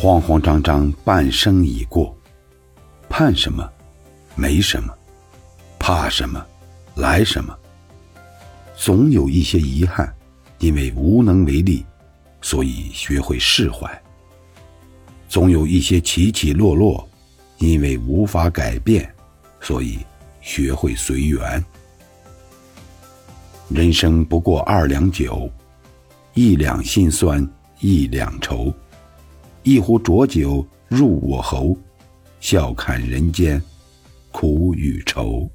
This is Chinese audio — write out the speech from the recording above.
慌慌张张半生已过，盼什么？没什么，怕什么？来什么？总有一些遗憾，因为无能为力，所以学会释怀；总有一些起起落落，因为无法改变，所以学会随缘。人生不过二两酒，一两心酸，一两愁。一壶浊酒入我喉，笑看人间苦与愁。